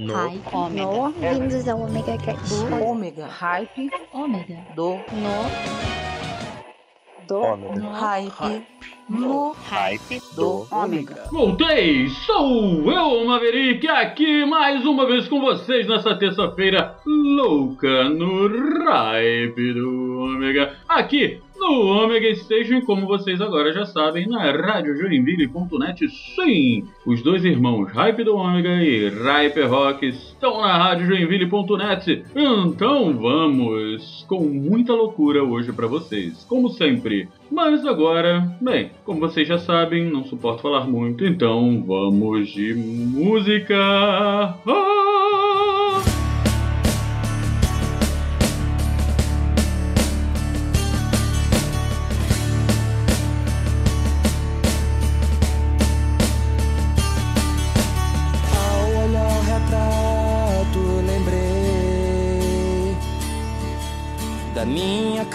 No. Hype. Ômega. No, vindos ao Omega Cast. Ômega. Hype. Ômega. Do. No, Do. Ômega. Hype. No. Hype Do. do Ômega. Voltei! Sou eu, Maverick, aqui mais uma vez com vocês nessa terça-feira louca no Hype do Ômega. Aqui no Ômega Station, como vocês agora já sabem, na radiojoinville.net. Sim, os dois irmãos Hype do Ômega e Hype Rock estão na radiojoinville.net. Então vamos com muita loucura hoje pra vocês, como sempre. Mas agora, bem, como vocês já sabem, não suporto falar muito, então vamos de música. Ah!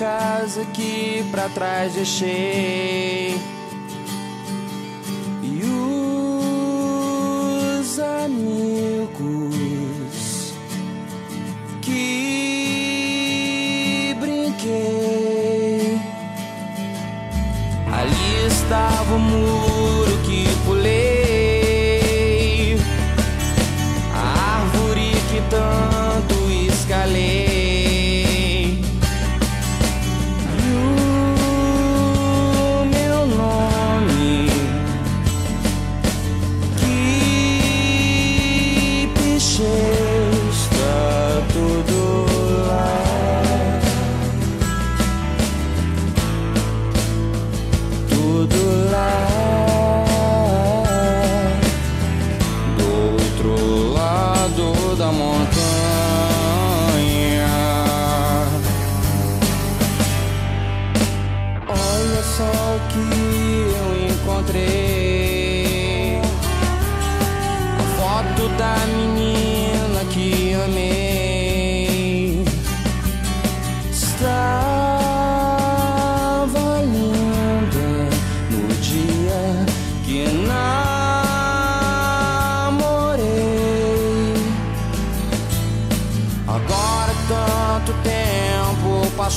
Casa que pra trás deixei e os amigos que brinquei. Ali estava o muro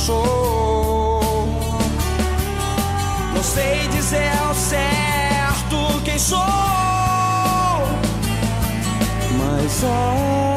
passou. Não sei dizer ao certo quem sou, mas a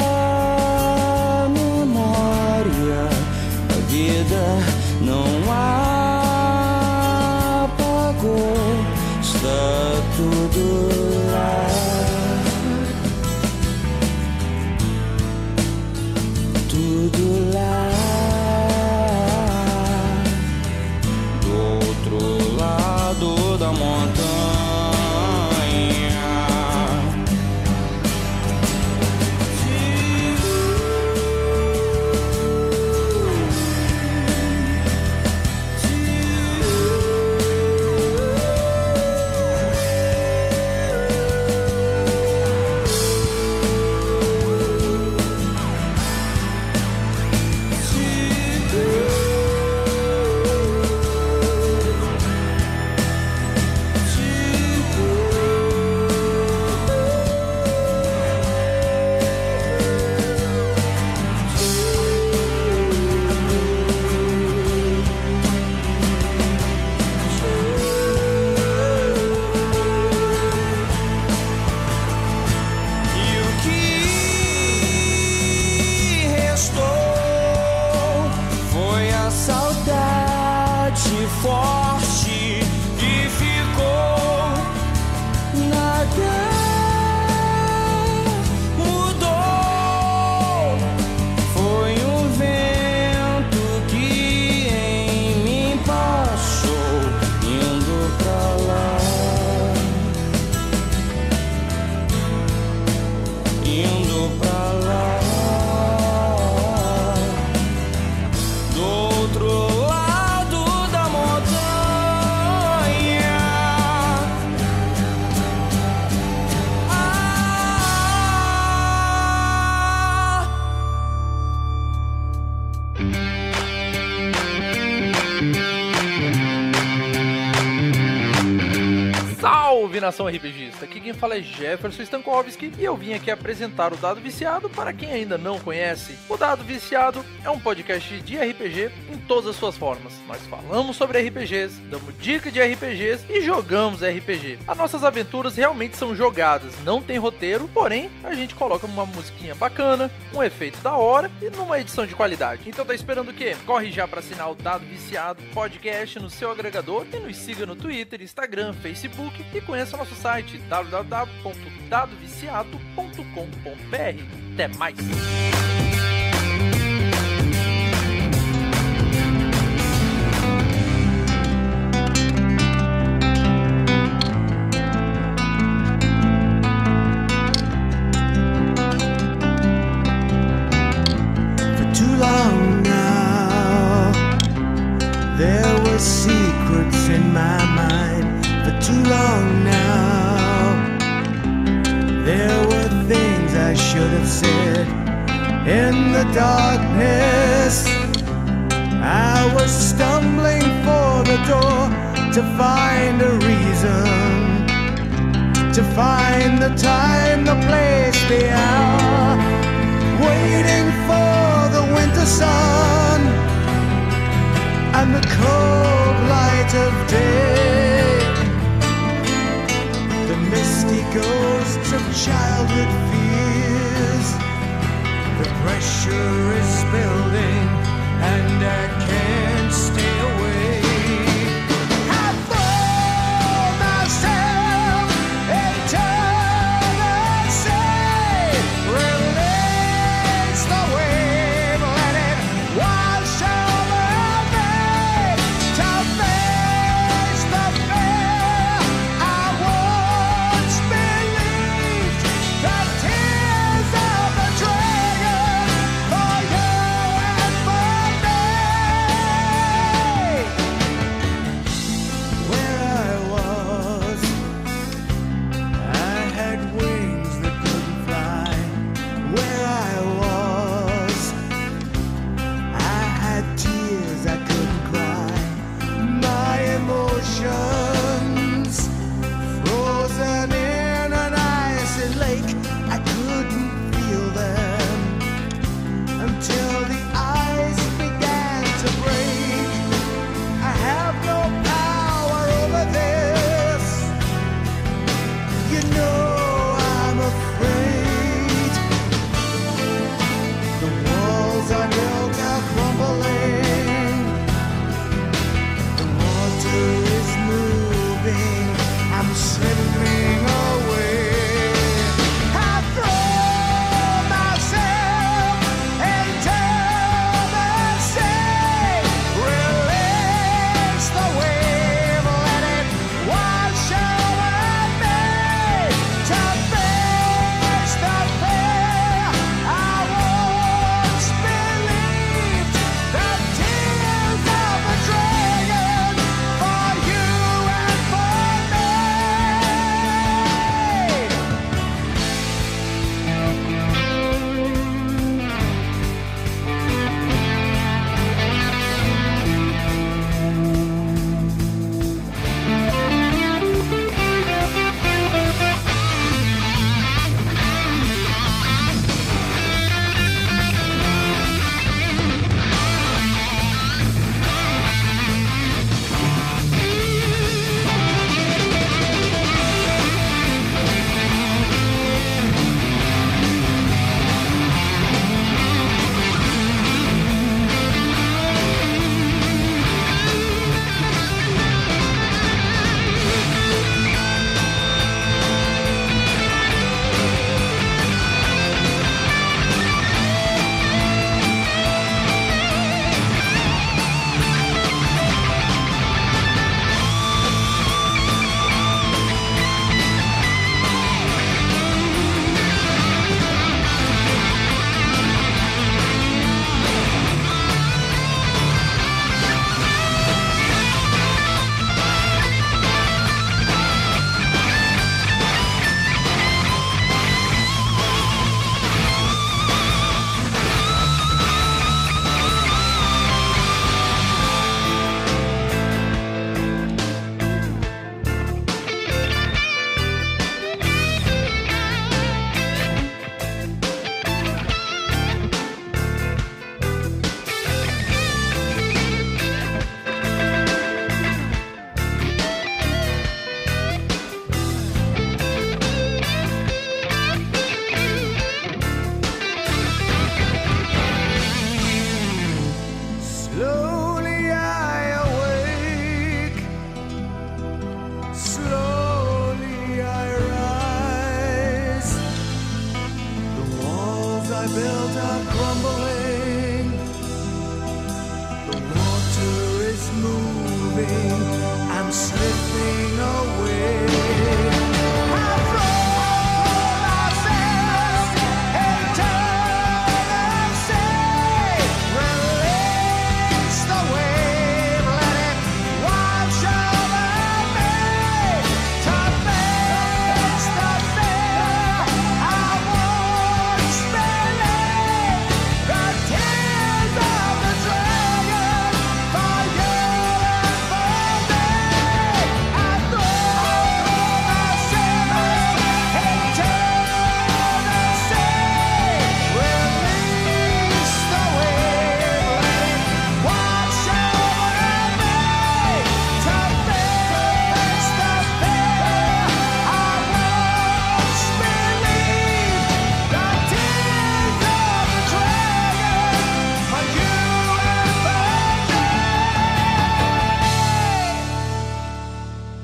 nação RPGista. Aqui quem fala é Jefferson Stankowski e eu vim aqui apresentar o Dado Viciado para quem ainda não conhece. O Dado Viciado é um podcast de RPG em todas as suas formas. Nós falamos sobre RPGs, damos dicas de RPGs e jogamos RPG. As nossas aventuras realmente são jogadas, não tem roteiro, porém a gente coloca uma musiquinha bacana, um efeito da hora e numa edição de qualidade. Então tá esperando o quê? Corre já para assinar o Dado Viciado podcast no seu agregador e nos siga no Twitter, Instagram, Facebook e conheça nosso site www.dadoviciado.com.br. Até mais!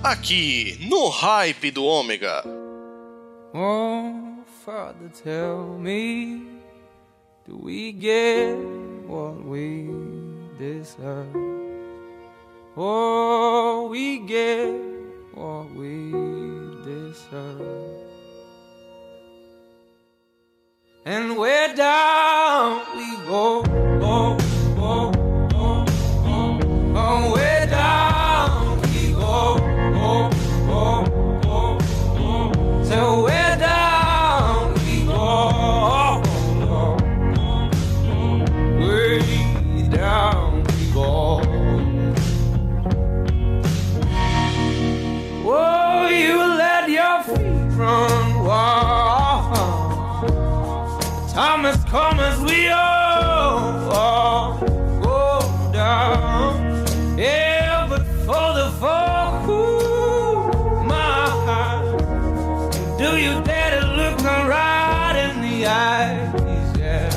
Aqui no Hype do Ômega. Oh, Father, tell me, do we get what we deserve? Oh, we get what we deserve. And where down we go, oh, oh, oh, oh, oh, run wild. Time has come as we all, go down. Yeah, but for the ooh, my heart. Do you dare to look me right in the eyes? Yeah.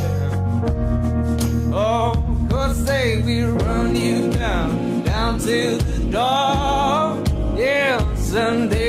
Oh, cause say we run you down, down to the door. Yeah, someday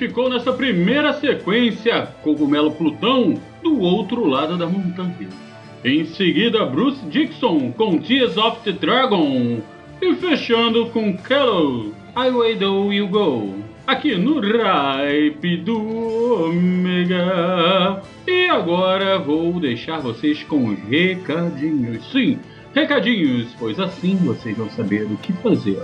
ficou nessa primeira sequência Cogumelo Plutão do outro lado da montanha. Em seguida, Bruce Dixon com Tears of the Dragon. E fechando com Kello, I Way Do You Go. aqui no Ripe do Ômega. E agora vou deixar vocês com recadinhos. Sim, recadinhos, pois assim vocês vão saber o que fazer.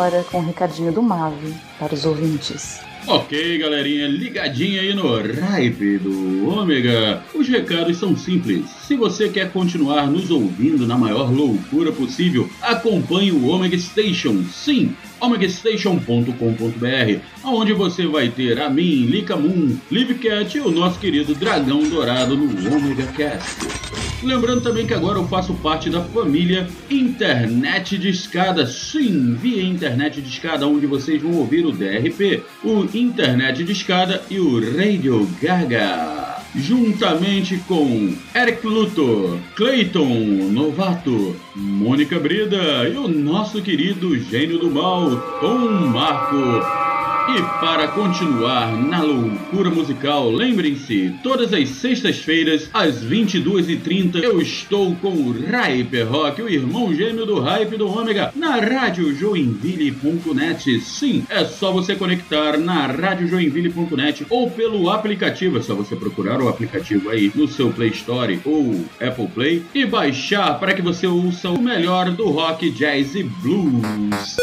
Agora com o recadinho do Mave para os ouvintes. Ok, galerinha, ligadinha aí no Ripe do Ômega. Os recados são simples. Se você quer continuar nos ouvindo na maior loucura possível, acompanhe o Omega Station. Sim, omegastation.com.br, onde você vai ter a mim, Lika Moon, Livcat e o nosso querido Dragão Dourado no Omega Cast. Lembrando também que agora eu faço parte da família Internet de Escada. Sim, via Internet de Escada, onde vocês vão ouvir o DRP, o Internet de Escada e o Radio Gaga. Juntamente com Eric Luthor, Clayton Novato, Mônica Brida e o nosso querido gênio do mal, Tom Marco. E para continuar na loucura musical, lembrem-se, todas as sextas-feiras, às 22h30, eu estou com o Hyper Rock, o irmão gêmeo do Hype do Ômega, na Rádio Joinville.net. Sim, é só você conectar na Rádio Joinville.net ou pelo aplicativo, é só você procurar o aplicativo aí no seu Play Store ou Apple Play e baixar para que você ouça o melhor do rock, jazz e blues.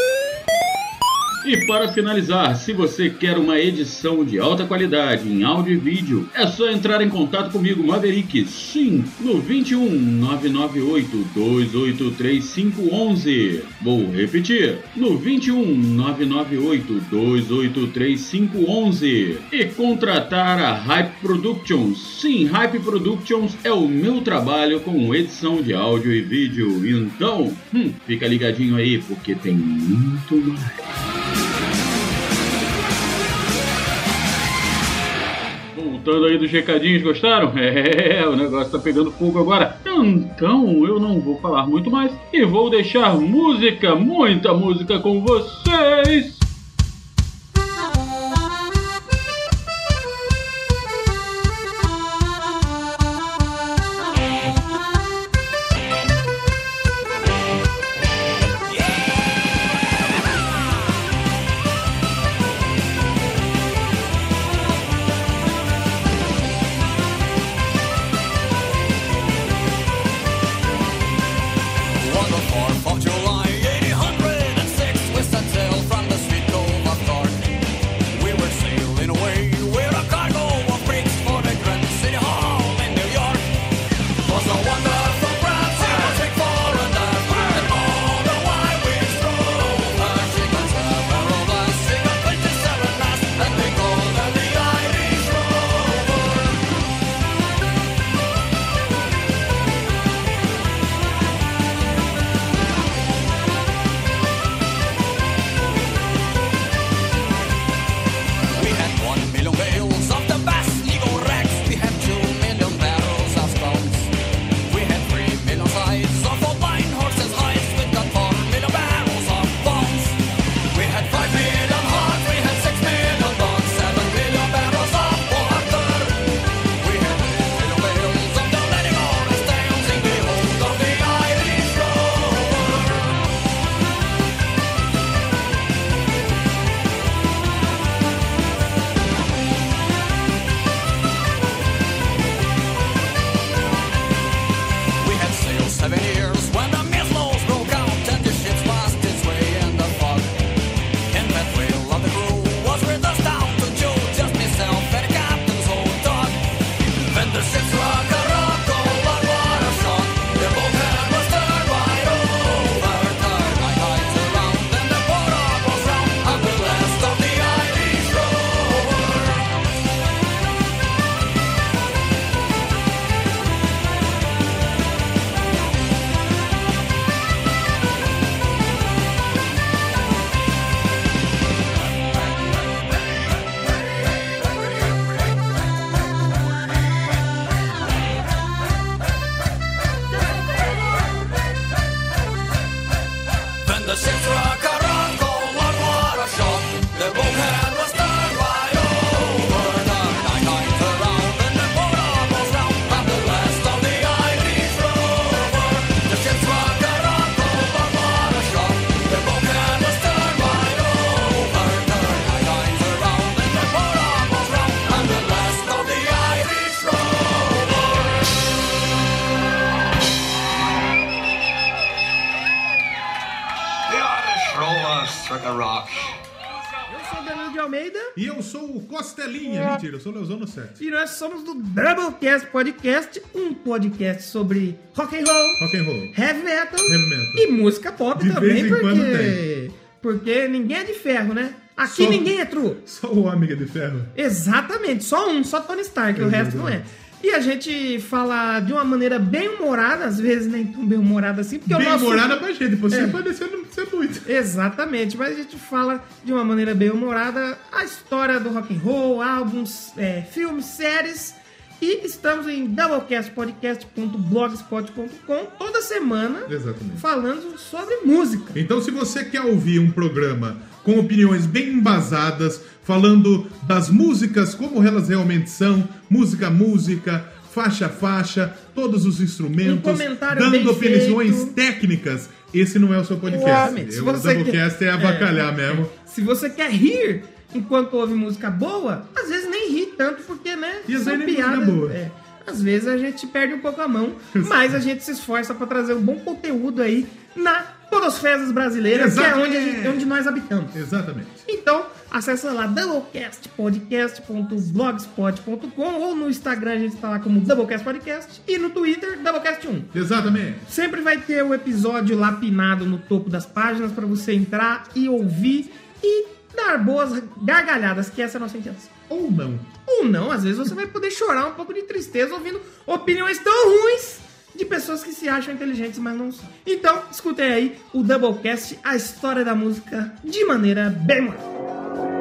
E para finalizar, se você quer uma edição de alta qualidade em áudio e vídeo, é só entrar em contato comigo, Maverick, sim, no 21 998 283 511. Vou repetir, no 21 998 283 511. E contratar a Hype Productions. Sim, Hype Productions é o meu trabalho com edição de áudio e vídeo. Então, hum, fica ligadinho aí porque tem muito mais. Voltando aí dos recadinhos, gostaram? É, o negócio tá pegando fogo agora. Então eu não vou falar muito mais e vou deixar música, muita música com vocês. struck a rock. Eu sou o Danilo de Almeida. E eu sou o Costelinha. É. Mentira, eu sou o Leozano 7. E nós somos do Doublecast Podcast, um podcast sobre rock and roll, rock and roll. Heavy, metal, heavy metal e música pop de também, porque... porque ninguém é de ferro, né? Aqui só, ninguém é true. Só o amigo de ferro. Exatamente, só um, só Tony Stark, o é resto não é. E a gente fala de uma maneira bem humorada, às vezes nem tão bem humorada assim, porque Bem o nosso... humorada pra gente. Você É. pode ser, não ser muito. Exatamente, mas a gente fala de uma maneira bem humorada a história do rock and roll, álbuns, é, filmes, séries. E estamos em doublecastpodcast.blogspot.com toda semana Exatamente. falando sobre música. Então, se você quer ouvir um programa com opiniões bem embasadas, falando das músicas como elas realmente são, música música, faixa a faixa, todos os instrumentos, Um dando opiniões feito. técnicas, esse não é o seu podcast. Se O Doublecast quer- é avacalhar é. mesmo. Se você quer rir enquanto ouve música boa, às vezes nem ri tanto, porque, né? E são piadas. boa. é. Às vezes a gente perde um pouco a mão, mas a gente se esforça pra trazer um bom conteúdo aí na Podosfezas brasileiras, que é Exatamente. onde, gente- onde nós habitamos. Exatamente. Então, acessa lá doublecastpodcast.blogspot.com ou no Instagram a gente tá lá como Doublecast Podcast e no Twitter Doublecast1. Exatamente. Sempre vai ter o episódio lapinado no topo das páginas para você entrar e ouvir e dar boas gargalhadas, que essa é a nossa intenção. Ou não. Ou não, às vezes você vai poder chorar um pouco de tristeza ouvindo opiniões tão ruins de pessoas que se acham inteligentes, mas não são. Então, escutem aí o Doublecast, a história da música de maneira bem moral.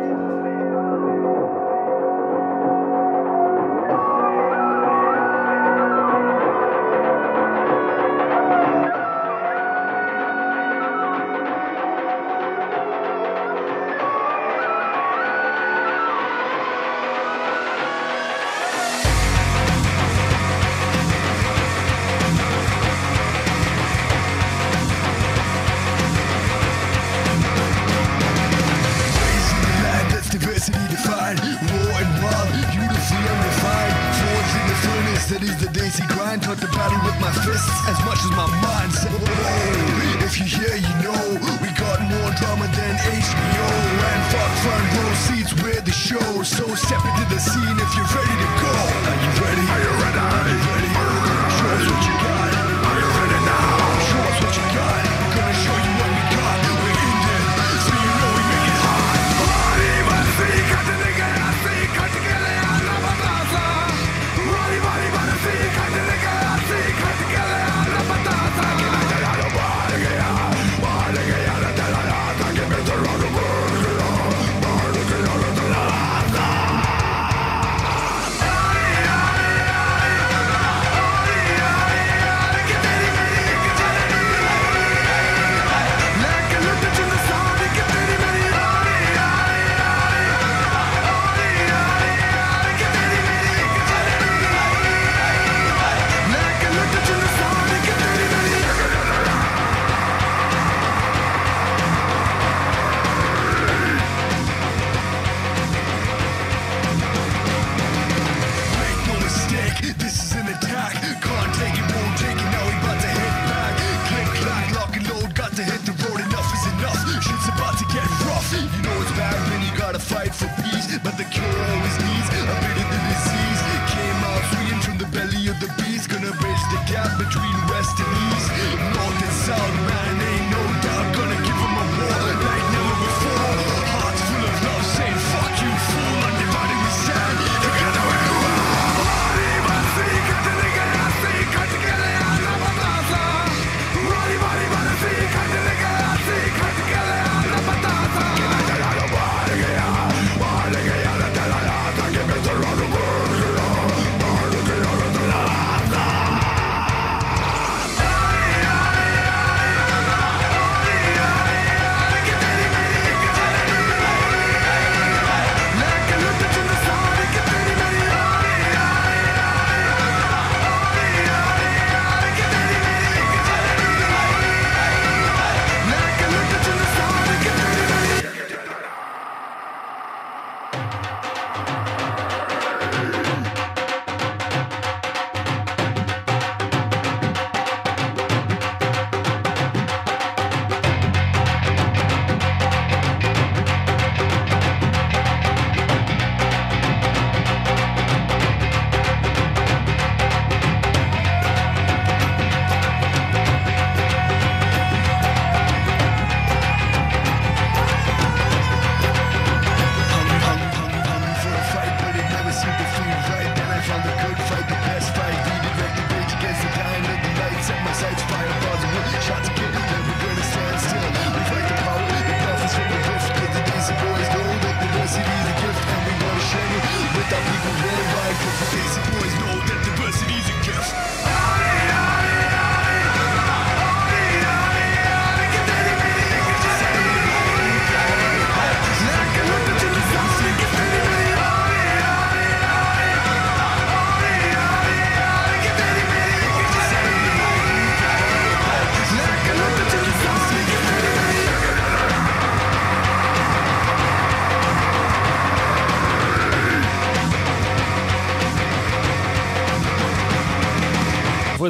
Step into the scene if you're ready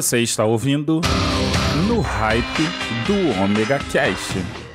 Você está ouvindo no hype do Omega Cast.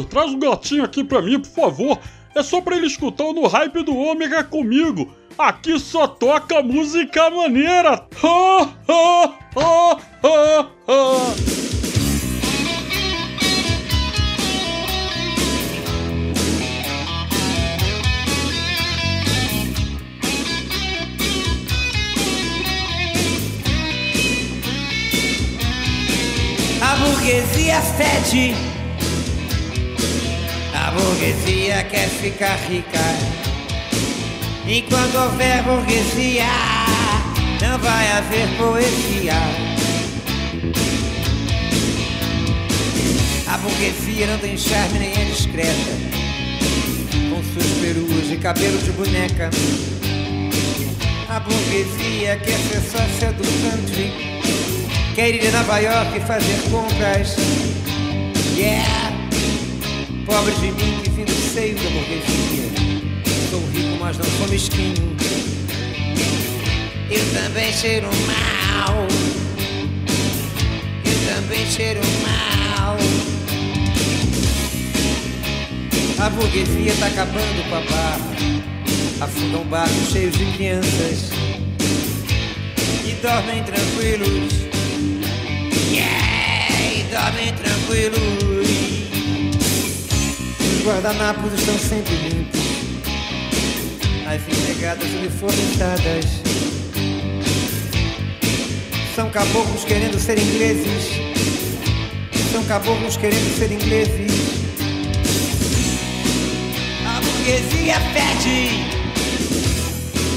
Traz um gatinho aqui pra mim, por favor. É só pra ele escutar o no hype do Ômega comigo. Aqui só toca música maneira. Ha, ha, ha, ha, ha. A burguesia fede. Burguesia quer ficar rica. Enquanto houver burguesia, não vai haver poesia. A burguesia não tem charme nem é discreta. Com suas peruas e cabelo de boneca. A burguesia quer ser sócia do country. Quer ir a Nova York e fazer compras. Yeah! Pobre de mim que vim do seio da burguesia. Sou rico, mas não sou mesquinho. Eu também cheiro mal. Eu também cheiro mal. A burguesia tá acabando barra. afundam barcos cheios de crianças e dormem tranquilos. Yeah, e dormem tranquilos. Os guardanapos estão sempre limpos, as empregadas uniformizadas. São caboclos querendo ser ingleses. São caboclos querendo ser ingleses. A burguesia pede.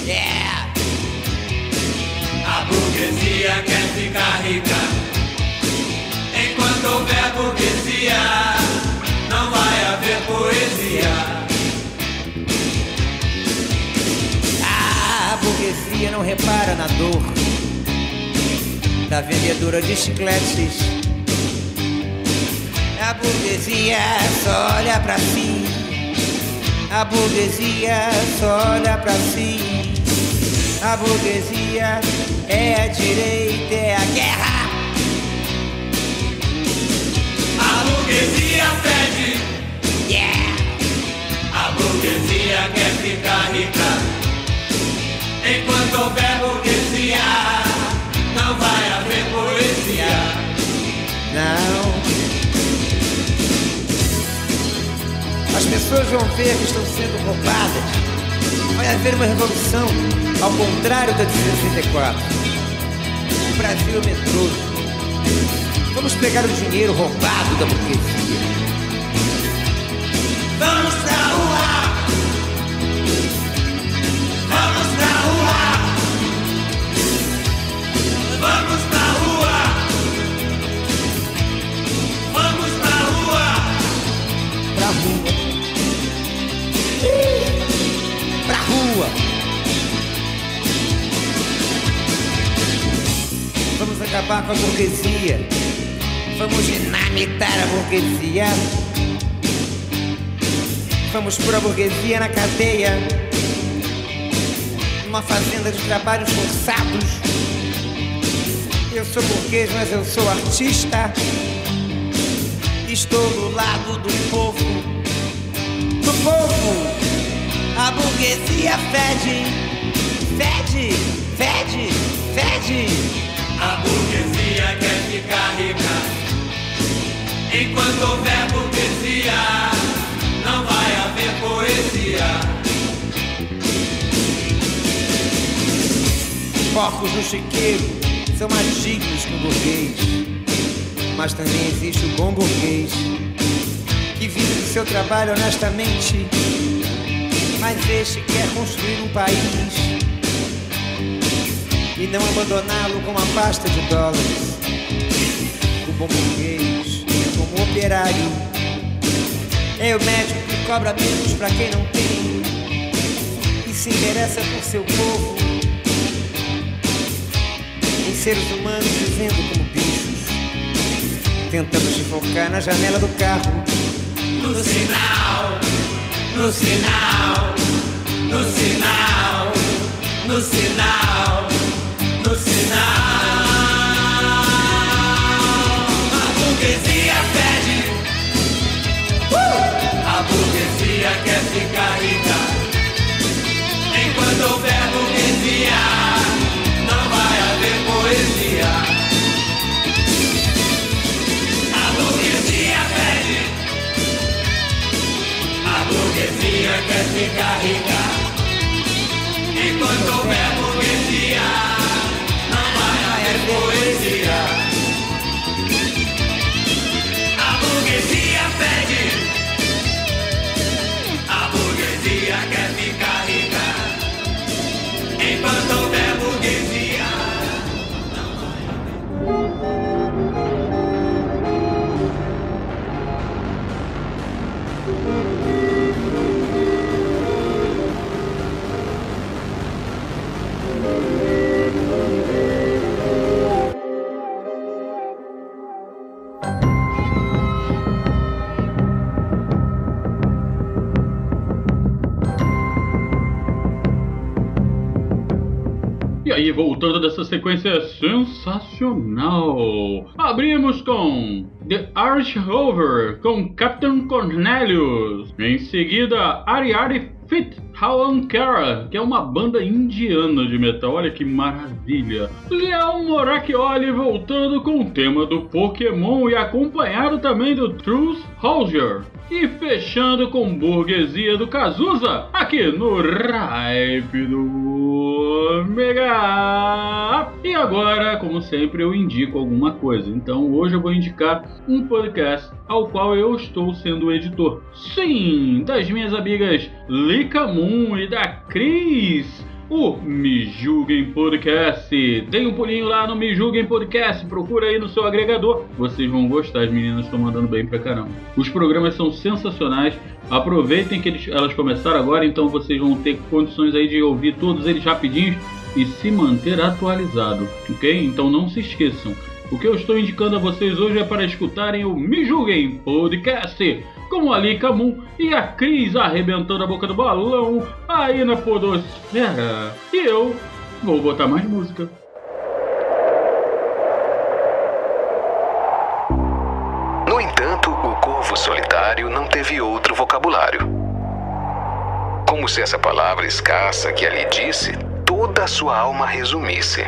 Yeah. A burguesia quer ficar rica. Enquanto houver burguesia, poesia. A burguesia não repara na dor da vendedora de chicletes. A burguesia só olha pra si. A burguesia só olha pra si. A burguesia é a direita, é a guerra. A burguesia burguesia quer ficar rica. Enquanto houver burguesia, não vai haver poesia. Não. As pessoas vão ver que estão sendo roubadas. Vai haver uma revolução, ao contrário da de 64. O Brasil é medroso. Vamos pegar o dinheiro roubado da burguesia. Vamos pra acabar com a burguesia. Vamos dinamitar a burguesia. Vamos pôr a burguesia na cadeia. Numa fazenda de trabalhos forçados. Eu sou burguês, mas eu sou artista. Estou do lado do povo. Do povo. A burguesia fede. Fede, fede, fede. A burguesia quer ficar rica. Enquanto houver burguesia, não vai haver poesia. Porcos no chiqueiro são mais dignos que o burguês. Mas também existe o bom burguês que vive do seu trabalho honestamente. Mas este quer construir um país e não abandoná-lo com uma pasta de dólares. O bom burguês, como operário, é o médico que cobra menos para quem não tem. E se interessa por seu povo. Em seres humanos vivendo como bichos, tentando se focar na janela do carro. No sinal, no sinal, no sinal, no sinal, no sinal. A burguesia pede. A burguesia quer ficar rica. Enquanto houver burguesia, não vai haver poesia. A burguesia pede. A burguesia quer ficar rica. Enquanto houver burguesia, poesia. A burguesia pede. Voltando dessa sequência sensacional, abrimos com The Irish Rover com Captain Cornelius. Em seguida, Ari Ari Fit Hawankara, que é uma banda indiana de metal. Olha que maravilha. Leon Moracchioli voltando com o tema do Pokémon e acompanhado também do Truth Hosier. E fechando com Burguesia do Cazuza, aqui no Hype do Mega. E agora, como sempre, eu indico alguma coisa. Então hoje eu vou indicar um podcast ao qual eu estou sendo editor. Sim, das minhas amigas Lika Moon e da Cris o Me Julguem Podcast. Dê um pulinho lá no Me Julguem Podcast, procura aí no seu agregador. Vocês vão gostar, as meninas estão mandando bem pra caramba. Os programas são sensacionais. Aproveitem que eles, elas começaram agora, então vocês vão ter condições aí de ouvir todos eles rapidinhos e se manter atualizado, ok? Então não se esqueçam. O que eu estou indicando a vocês hoje é para escutarem o Me Julguem Podcast com a Lika Moon e a Cris arrebentando a boca do balão aí na podosfera. E eu vou botar mais música. No entanto, o corvo solitário não teve outro vocabulário. Como se essa palavra escassa que ali disse toda a sua alma resumisse.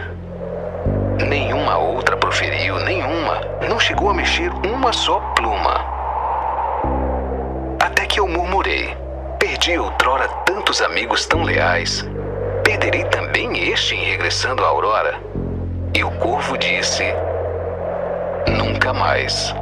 Nenhuma outra proferiu, nenhuma. Não chegou a mexer uma só pluma. Até que eu murmurei. Perdi outrora tantos amigos tão leais. Perderei também este em regressando à aurora. E o corvo disse: Nunca mais.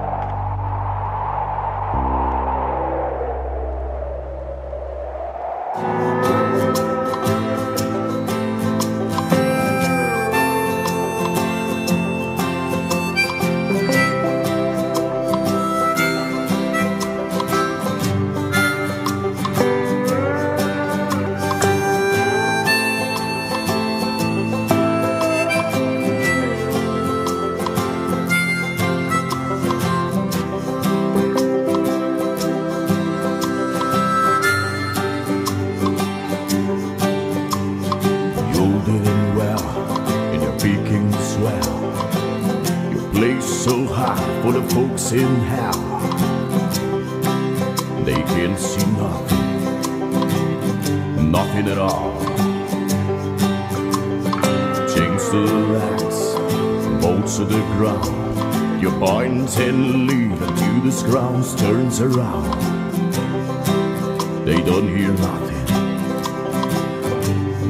So high for the folks in hell. They can see nothing, nothing at all. Chains to the legs, bolts to the ground. Your point and lead until the ground turns around. They don't hear nothing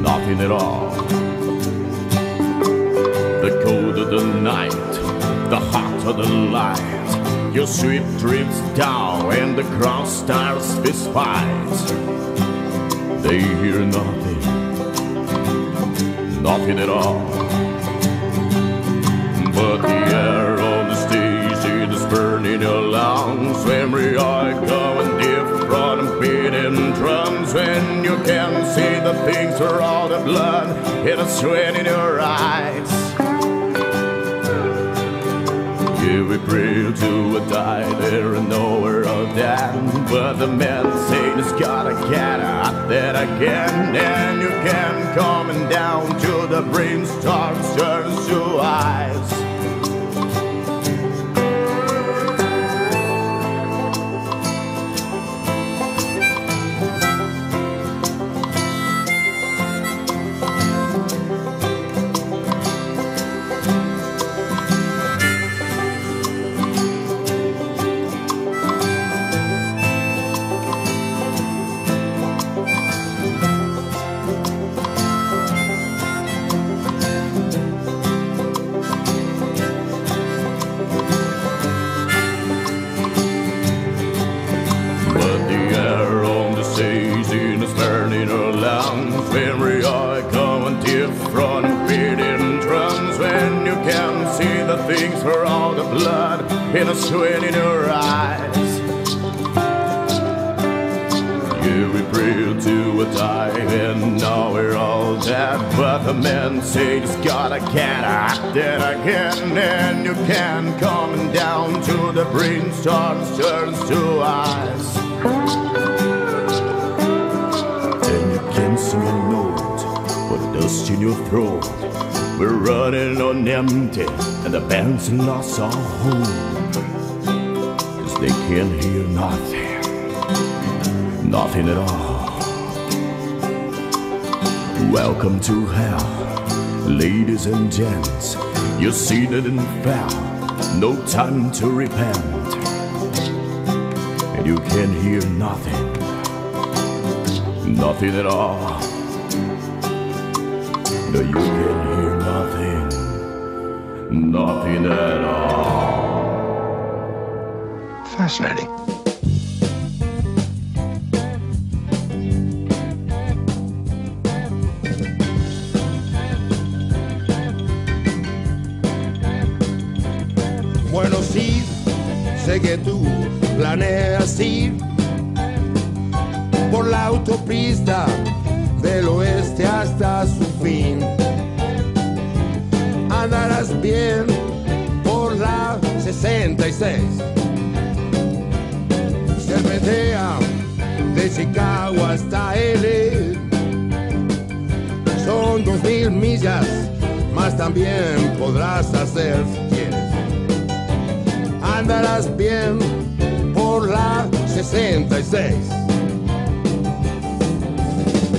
nothing at all. The cold of the night, of the light. Your sweep drifts down and the crowd starts to fight. They hear nothing, nothing at all. But the air on the stage it is burning your lungs we are going from beating drums when you can see the things for all the blood in a sweat in your eyes. A prayer to a die there and nowhere of that. But the man say it's gotta get out there again. And you can coming down to the brainstorm turns to eyes. Your throat We're running on empty and the band's lost our hope Cause they can't hear nothing Nothing at all Welcome to hell, ladies and gents. You're seated and fell, no time to repent. And you can't hear nothing, nothing at all. You can hear nothing, nothing at all. Fascinating. Bueno, sí, sé que tú planeas ir por la autopista Andarás bien por la 66. Serpentea de Chicago hasta L. Son dos mil millas, más también podrás hacer si andarás bien por la 66.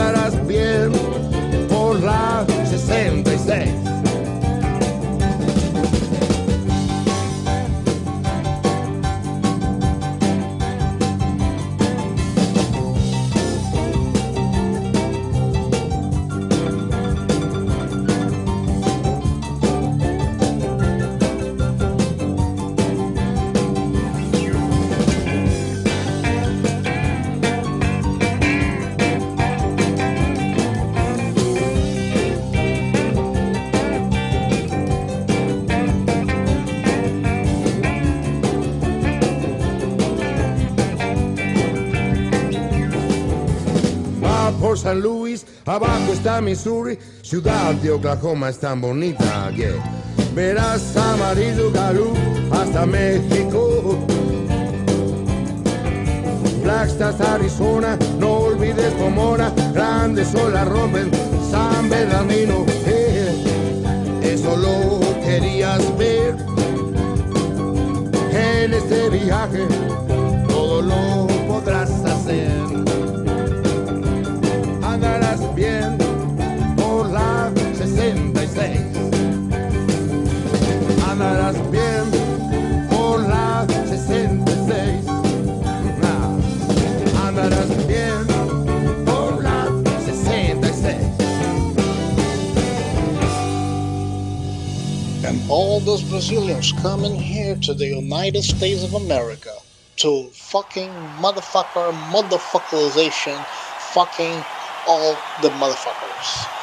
Andarás bien por la 66. Abajo está Missouri, ciudad de Oklahoma es tan bonita que verás amarillo Gallup hasta México. Flagstaff, Arizona, no olvides Pomona, grandes olas rompen San Bernardino. eh, eso lo querías ver en este viaje, todo lo podrás hacer all those Brazilians coming here to the United States of America to fucking motherfucker, motherfuckerization, fucking all the motherfuckers.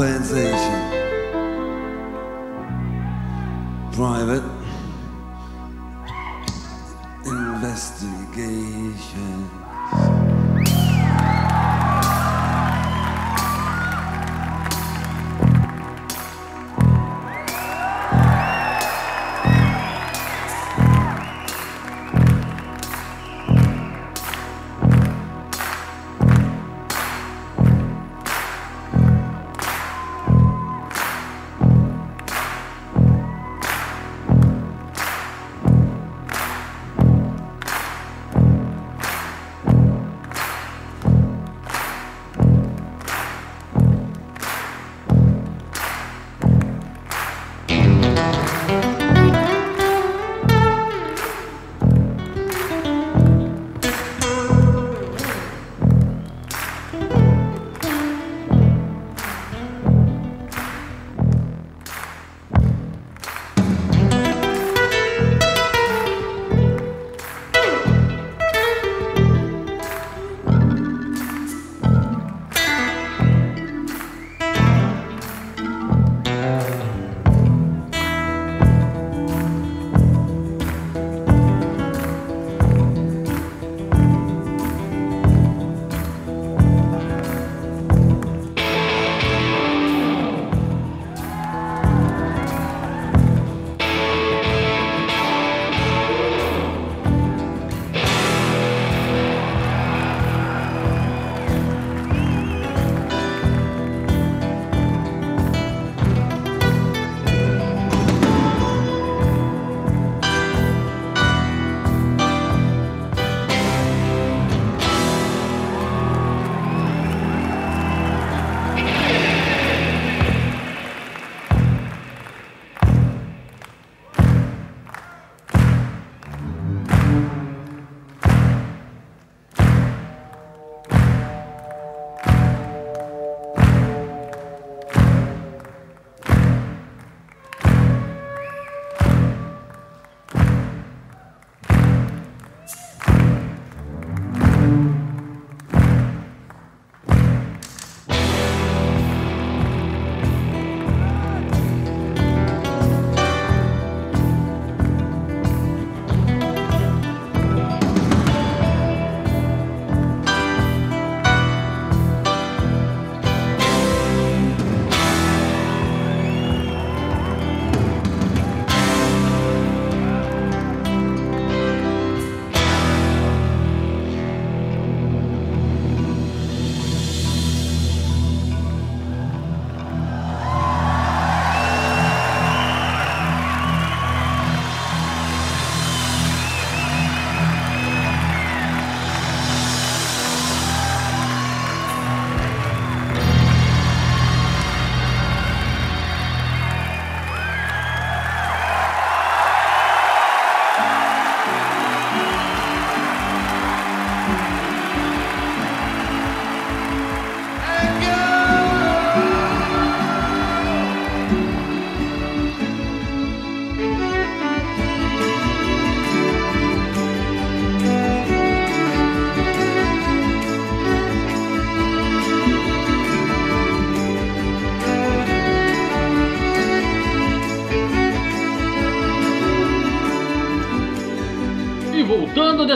Compensation. Private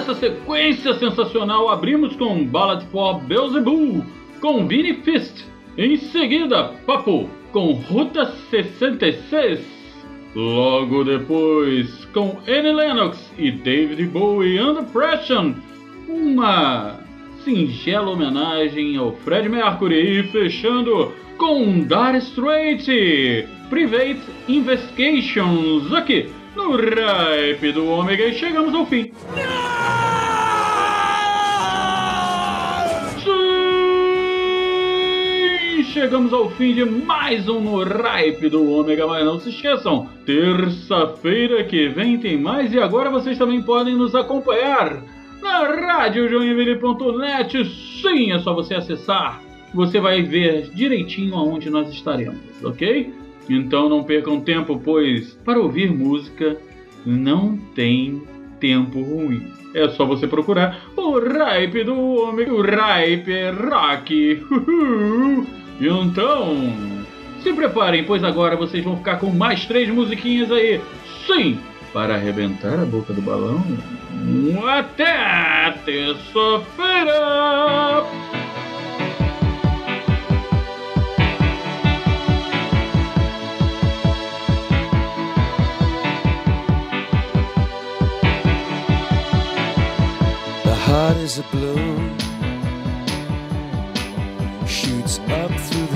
dessa sequência sensacional, abrimos com Ballad for Beelzebub, com Vinnie Fist. Em seguida, Papo, com Ruta 66. Logo depois, com Annie Lennox e David Bowie Under Pressure, uma singela homenagem ao Fred Mercury e fechando com Dire Straits, Private Investigations, aqui no Hype do Ômega e chegamos ao fim. Sim, chegamos ao fim de mais um no Hype do Ômega, mas não se esqueçam, terça-feira que vem tem mais e agora vocês também podem nos acompanhar na radiojoinville.net. Sim, é só você acessar. Você vai ver direitinho aonde nós estaremos, ok? Então não percam tempo, pois para ouvir música não tem tempo ruim. É só você procurar o Hype do Homem, o Hype é Rock. Uhul. Então, se preparem, pois agora vocês vão ficar com mais três musiquinhas aí. Sim, para arrebentar a boca do balão. Até terça-feira! The heart is a balloon, shoots up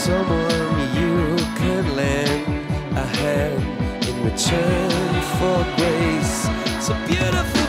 Someone you can lend a hand in return for grace. A beautiful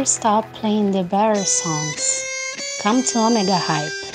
never stop playing the better songs. Come to Omega Hype.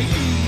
you